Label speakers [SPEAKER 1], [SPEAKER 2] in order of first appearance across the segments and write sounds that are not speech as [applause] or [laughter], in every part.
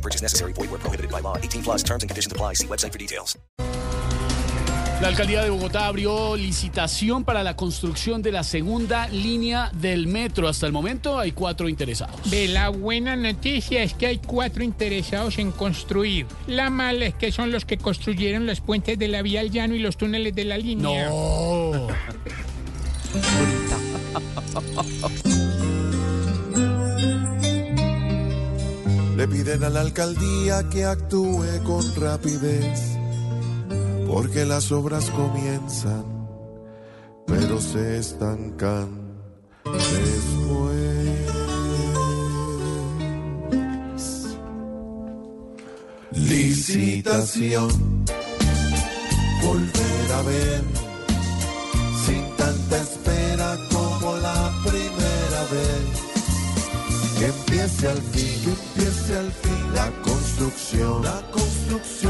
[SPEAKER 1] No purchase necessary. Void where prohibited by law. 18 plus terms and conditions apply. See website for details.
[SPEAKER 2] La alcaldía de Bogotá abrió licitación para la construcción de la segunda línea del metro. Hasta el momento hay cuatro interesados.
[SPEAKER 3] Ve, la buena noticia es que hay cuatro interesados en construir. La mala es que son los que construyeron los puentes de la vía al llano y los túneles de la línea.
[SPEAKER 2] No. [laughs]
[SPEAKER 4] Le piden a la alcaldía que actúe con rapidez, porque las obras comienzan, pero se estancan después. Licitación, volver a ver, empiece al fin, que empiece al fin la construcción, la construcción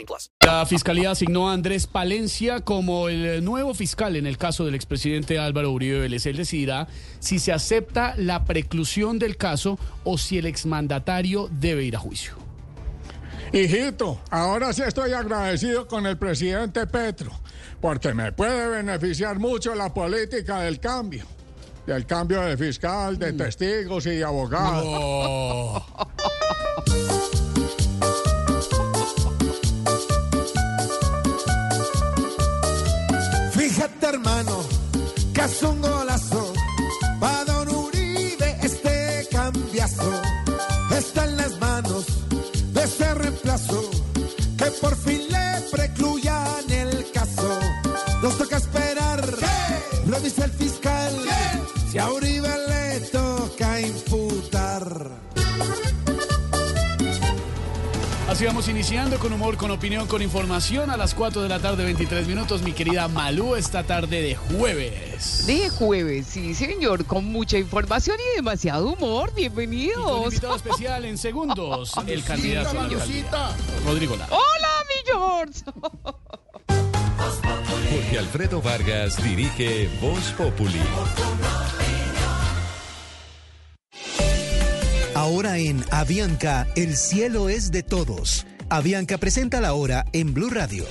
[SPEAKER 1] plus.
[SPEAKER 2] La fiscalía asignó a Andrés Palencia como el nuevo fiscal en el caso del expresidente Álvaro Uribe Vélez. Él decidirá si se acepta la preclusión del caso o si el exmandatario debe ir a juicio.
[SPEAKER 5] Hijito, ahora sí estoy agradecido con el presidente Petro, porque me puede beneficiar mucho la política del cambio. Del cambio de fiscal, de testigos y de abogados.
[SPEAKER 2] Oh. [laughs]
[SPEAKER 4] es un golazo. Pa' Don Uribe este cambiazo está en las manos de ese reemplazo. Que por fin le precluyan el caso. Nos toca esperar, lo dice el fiscal. Si a Uribe le toca imputar.
[SPEAKER 2] Así vamos iniciando con humor, con opinión, con información a las 4 de la tarde, 23 minutos. Mi querida Malú, esta tarde de jueves.
[SPEAKER 6] De jueves, sí, señor, con mucha información y demasiado humor.
[SPEAKER 2] Y con
[SPEAKER 6] Bienvenidos.
[SPEAKER 2] invitado especial en segundos, [laughs] el candidato a la alcaldía, Rodrigo Lara.
[SPEAKER 6] Hola, mi George.
[SPEAKER 7] Jorge Alfredo Vargas dirige Voz Populi.
[SPEAKER 8] Ahora en Avianca, el cielo es de todos. Avianca presenta la hora en Blue Radio.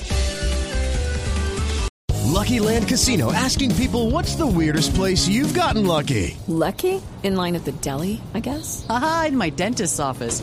[SPEAKER 9] Lucky Land Casino asking people what's the weirdest place you've gotten lucky?
[SPEAKER 10] Lucky? In line at the deli, I guess?
[SPEAKER 11] Aha, in my dentist's office.